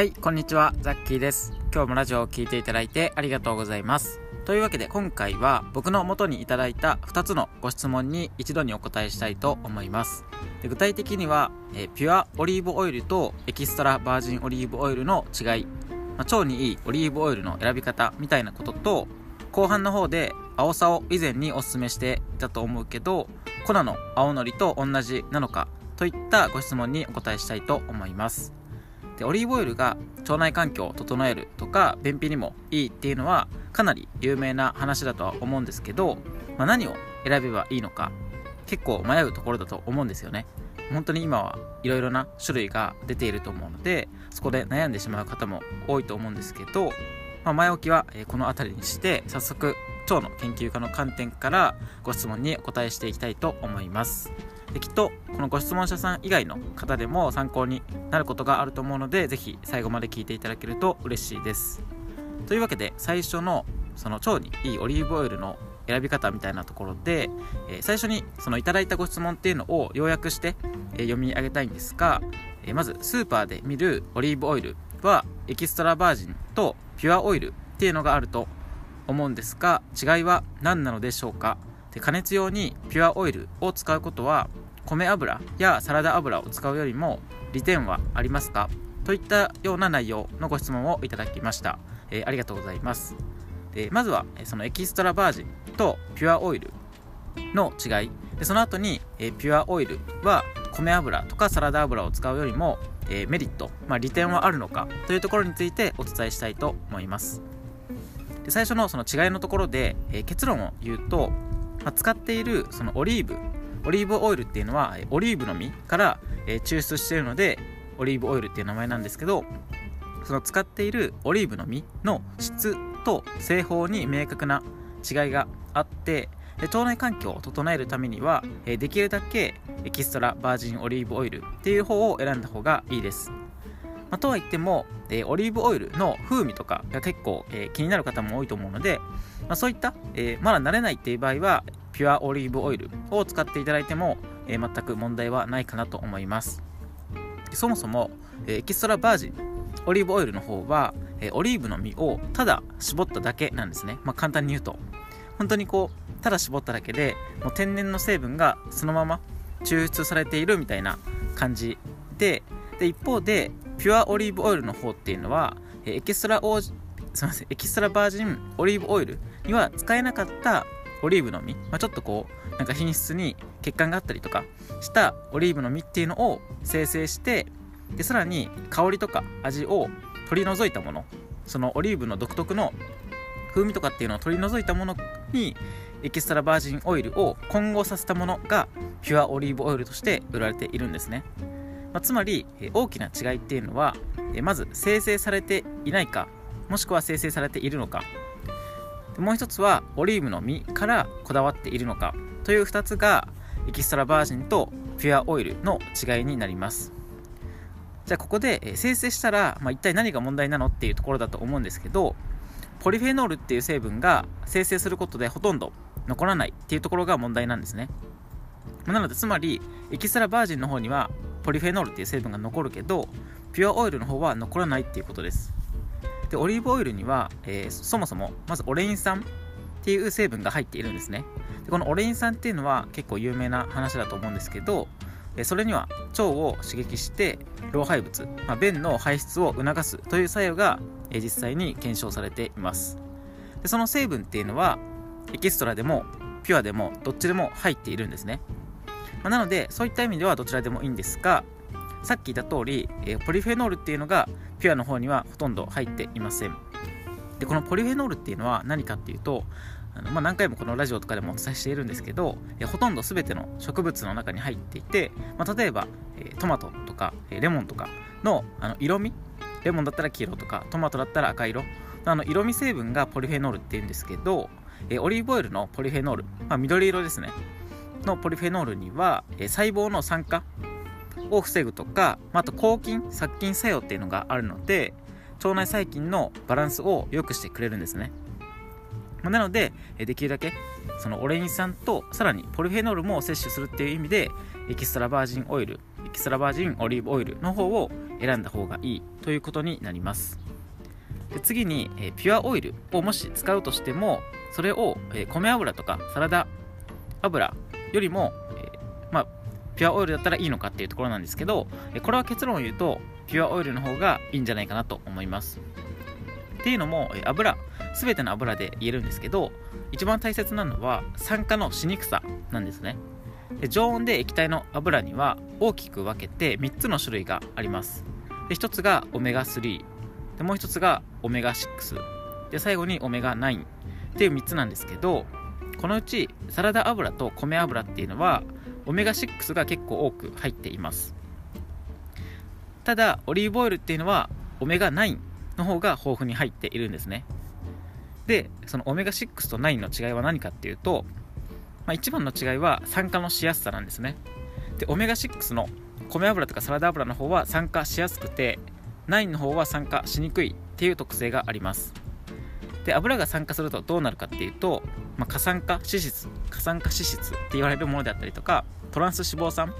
はい、こんにちは、ザッキーです。今日もラジオを聴いていただいてありがとうございます。というわけで今回は僕の元にいただいた2つのご質問に一度にお答えしたいと思います。で具体的には、えピュアオリーブオイルとエキストラバージンオリーブオイルの違い、まあ腸にいいオリーブオイルの選び方みたいなことと、後半の方で青さを以前にお勧めしていたと思うけど、粉の青のりと同じなのかといったご質問にお答えしたいと思います。でオリーブオイルが腸内環境を整えるとか便秘にもいいっていうのはかなり有名な話だとは思うんですけど、まあ、何を選べばいいのか結構迷うところだと思うんですよね。本当に今はいろいろな種類が出ていると思うのでそこで悩んでしまう方も多いと思うんですけど、まあ、前置きはこの辺りにして早速腸の研究家の観点からご質問にお答えしていきたいと思います。できっとこのご質問者さん以外の方でも参考になることがあると思うのでぜひ最後まで聞いていただけると嬉しいです。というわけで最初のその腸にいいオリーブオイルの選び方みたいなところで、えー最初にそのいただいたご質問っていうのを要約して、えー読み上げたいんですが、えーまずスーパーで見るオリーブオイルはエキストラバージンとピュアオイルっていうのがあると思うんですが違いは何なのでしょうか？で加熱用にピュアオイルを使うことは米油やサラダ油を使うよりも利点はありますか？といったような内容のご質問をいただきました、えーありがとうございます。でまずはそのエキストラバージンとピュアオイルの違い。でその後に、えーピュアオイルは米油とかサラダ油を使うよりも、えーメリット、まあ、利点はあるのか？というところについてお伝えしたいと思います。で最初のその違いのところで、え結論を言うと、まあ、使っているそのオリーブオリーブオイルっていうのはオリーブの実から、え抽出しているのでオリーブオイルっていう名前なんですけどその使っているオリーブの実の質と製法に明確な違いがあって腸内環境を整えるためには、できるだけエキストラバージンオリーブオイルっていう方を選んだ方がいいです、まあとは言っても、オリーブオイルの風味とかが結構、気になる方も多いと思うので、まあ、そういった、まだ慣れないっていう場合はピュアオリーブオイルを使っていただいても、えー全く問題はないかなと思います。そもそも、えーエキストラバージンオリーブオイルの方は、えーオリーブの実をただ絞っただけなんですね、まあ、簡単に言うと。本当にこうただ絞っただけでもう天然の成分がそのまま抽出されているみたいな感じでで一方でピュアオリーブオイルの方っていうのはえエキストラオーすみませんエキストラバージンオリーブオイルには使えなかったオリーブの実、まあ、ちょっとこうなんか品質に欠陥があったりとかしたオリーブの実っていうのを生成してでさらに香りとか味を取り除いたものそのオリーブの独特の風味とかっていうのを取り除いたものにエキストラバージンオイルを混合させたものがピュアオリーブオイルとして売られているんですね、まあつまり大きな違いっていうのはまず生成されていないかもしくは生成されているのかもう一つはオリーブの実からこだわっているのかという2つがエキストラバージンとピュアオイルの違いになります。じゃあここで生成したら、まあ、一体何が問題なのっていうところだと思うんですけどポリフェノールっていう成分が生成することでほとんど残らないっていうところが問題なんですね。なのでつまりエキストラバージンの方にはポリフェノールっていう成分が残るけどピュアオイルの方は残らないっていうことです。でオリーブオイルには、えーそもそもまずオレイン酸っていう成分が入っているんですね。でこのオレイン酸っていうのは結構有名な話だと思うんですけどそれには腸を刺激して老廃物、まあ、便の排出を促すという作用が、実際に検証されています。でその成分っていうのはエキストラでもピュアでもどっちでも入っているんですね、まあなのでそういった意味ではどちらでもいいんですがさっき言った通り、えポリフェノールっていうのがピュアの方にはほとんど入っていません。でこのポリフェノールっていうのは何かっていうとあの、まあ、何回もこのラジオとかでもお伝えしているんですけど、えほとんど全ての植物の中に入っていて、まあ、例えば、えトマトとか、えレモンとかのあの色味？レモンだったら黄色とかトマトだったら赤色？あの色味成分がポリフェノールっていうんですけど、えオリーブオイルのポリフェノール、まあ、緑色ですね。のポリフェノールには、え細胞の酸化を防ぐとか、まあ、と抗菌殺菌作用っていうのがあるので腸内細菌のバランスを良くしてくれるんですね。なのでできるだけそのオレイン酸とさらにポリフェノールも摂取するっていう意味でエキストラバージンオイルエキストラバージンオリーブオイルの方を選んだ方がいいということになります。で次に、え、ピュアオイルをもし使うとしてもそれを、え、米油とかサラダ油よりも、まあピュアオイルだったらいいのかっていうところなんですけど、これは結論を言うとピュアオイルの方がいいんじゃないかなと思います。っていうのも、油全ての油で言えるんですけど一番大切なのは酸化のしにくさなんですね。で常温で液体の油には大きく分けて3つの種類があります。で1つがオメガ3でもう1つがオメガ6で最後にオメガ9っていう3つなんですけどこのうちサラダ油と米油っていうのはオメガ6が結構多く入っています。ただオリーブオイルっていうのはオメガ9の方が豊富に入っているんですね。でそのオメガ6と9の違いは何かっていうと、まあ、一番の違いは酸化のしやすさなんですね。でオメガ6の米油とかサラダ油の方は酸化しやすくて9の方は酸化しにくいっていう特性があります。で油が酸化するとどうなるかっていうと、まあ、過酸化脂質過酸化脂質って言われるものであったりとかトランス脂肪酸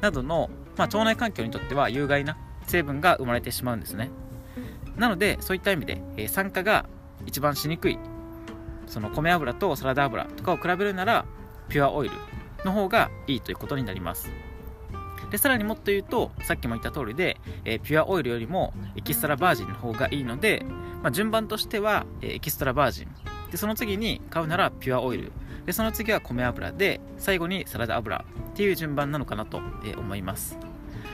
などの、まあ、腸内環境にとっては有害な成分が生まれてしまうんですね。なのでそういった意味で、えー、酸化が一番しにくいその米油とサラダ油とかを比べるならピュアオイルの方がいいということになります。でさらにもっと言うとさっきも言った通りで、えー、ピュアオイルよりもエキストラバージンの方がいいので、まあ、順番としては、えー、エキストラバージン。でその次に買うならピュアオイル。でその次は米油で最後にサラダ油。っていう順番なのかなと、思います。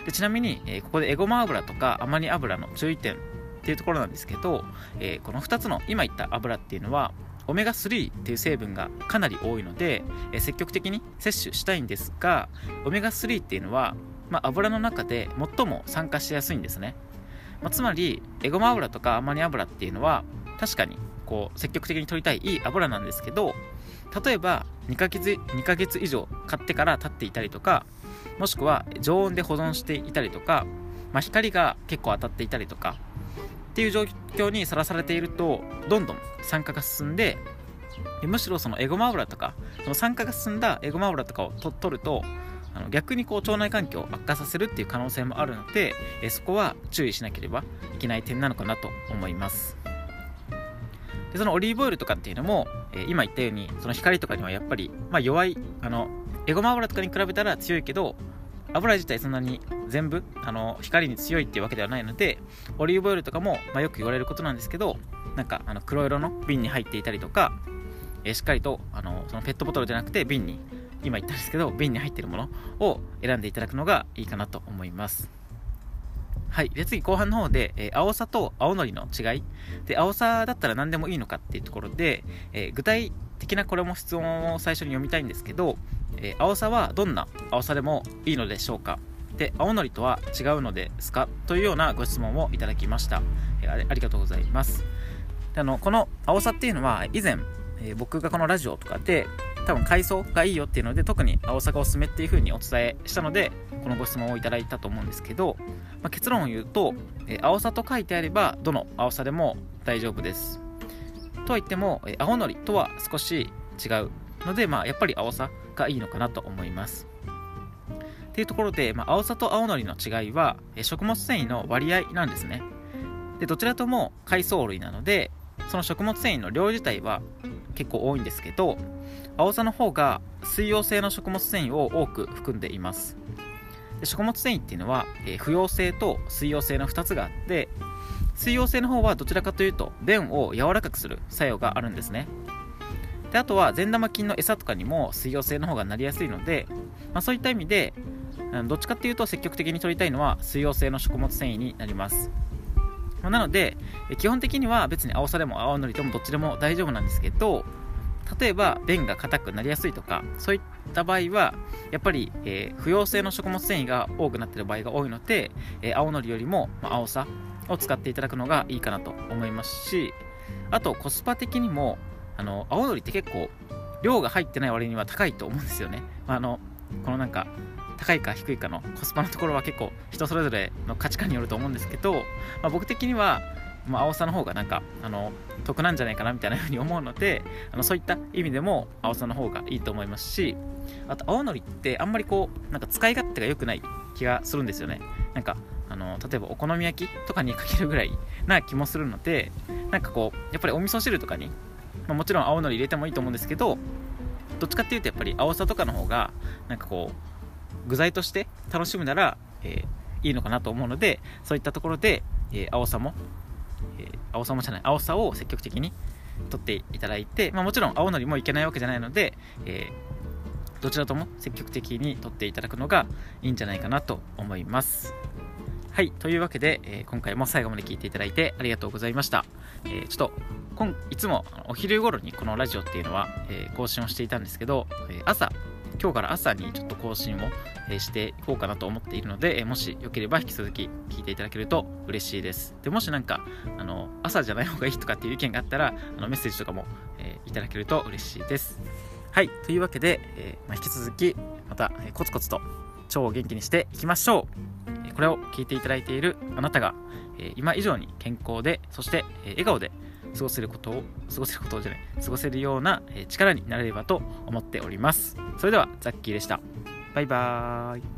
でちなみに、えここでエゴマ油とかアマニ油の注意点っていうところなんですけど、え、この2つの今言った油っていうのはオメガ3っていう成分がかなり多いので、え、積極的に摂取したいんですがオメガ3っていうのは、まあ、油の中で最も酸化しやすいんですね、まあ、つまりエゴマ油とかアマニ油っていうのは確かにこう積極的に取りたいいい油なんですけど例えば2ヶ月 ,2 ヶ月以上買ってから経っていたりとかもしくは常温で保存していたりとか、まあ、光が結構当たっていたりとかっていう状況にさらされているとどんどん酸化が進んでむしろそのエゴマ油とかその酸化が進んだエゴマ油とかをと取るとあの逆にこう腸内環境を悪化させるっていう可能性もあるのでえそこは注意しなければいけない点なのかなと思います。でそのオリーブオイルとかっていうのも、え今言ったようにその光とかにはやっぱり、まあ、弱いあのエゴマ油とかに比べたら強いけど油自体そんなに全部あの光に強いっていうわけではないのでオリーブオイルとかも、まあ、よく言われることなんですけどなんかあの黒色の瓶に入っていたりとか、えー、しっかりとあのそのペットボトルじゃなくて瓶に今言ったんですけど瓶に入ってるものを選んでいただくのがいいかなと思います。はい。で次後半の方で、えー、青さと青のりの違い。で青さだったら何でもいいのかっていうところで、えー、具体的なこれも質問を最初に読みたいんですけどえー、青さはどんな青さでもいいのでしょうか。で青のりとは違うのですかというようなご質問をいただきました、え、ありがとうございます。であのこの青さっていうのは以前、えー、僕がこのラジオとかで多分海藻がいいよっていうので特に青さがおすすめっていう風にお伝えしたのでこのご質問をいただいたと思うんですけど、まあ、結論を言うと、えー、青さと書いてあればどの青さでも大丈夫ですとは言っても、えー、青のりとは少し違うので、まあ、やっぱり青さがいいのかなと思います。っていうところで、まあ、青さと青のりの違いはえ食物繊維の割合なんですね。でどちらとも海藻類なのでその食物繊維の量自体は結構多いんですけど青さの方が水溶性の食物繊維を多く含んでいます。で食物繊維っていうのは、えー、不溶性と水溶性の2つがあって水溶性の方はどちらかというと便を柔らかくする作用があるんですね。であとは善玉菌の餌とかにも水溶性の方がなりやすいので、まあ、そういった意味でどっちかっていうと積極的に取りたいのは水溶性の食物繊維になります。なので基本的には別に青さでも青のりでもどっちでも大丈夫なんですけど例えば便が硬くなりやすいとかそういった場合はやっぱり、えー、不溶性の食物繊維が多くなっている場合が多いので、えー、青のりよりも、まあ、青さを使っていただくのがいいかなと思いますしあとコスパ的にもあの青のりって結構量が入ってない割には高いと思うんですよね、まあ、あのこのなんか高いか低いかのコスパのところは結構人それぞれの価値観によると思うんですけど、まあ、僕的には、まあ、青さの方がなんかあの得なんじゃないかなみたいな風に思うのであのそういった意味でも青さの方がいいと思いますしあと青のりってあんまりこうなんか使い勝手が良くない気がするんですよね。なんかあの例えばお好み焼きとかにかけるぐらいな気もするのでなんかこうやっぱりお味噌汁とかに、まあ、もちろん青のり入れてもいいと思うんですけどどっちかっていうとやっぱり青さとかの方がなんかこう具材として楽しむなら、えー、いいのかなと思うのでそういったところで、えー、青さも、えー、青さもじゃない青さを積極的に取っていただいて、まあ、もちろん青のりもいけないわけじゃないので、えどちらとも積極的に取っていただくのがいいんじゃないかなと思いますはい。というわけで、えー、今回も最後まで聞いていただいてありがとうございました。えー、ちょっと、今いつもお昼頃にこのラジオっていうのは、えー、更新をしていたんですけど、え朝、今日から朝にちょっと更新を、えしていこうかなと思っているので、えもしよければ引き続き聞いていただけると嬉しいです。でもしなんか、あの朝じゃない方がいいとかっていう意見があったら、あのメッセージとかも、えいただけると嬉しいです。はい。というわけで、えま、引き続き、また、えコツコツと超元気にしていきましょう。これを聞いていただいているあなたが、え今以上に健康でそして、え笑顔で過ごせることを過ごせることじゃない過ごせるような、力になれればと思っております。それではザッキーでした。バイバーイ。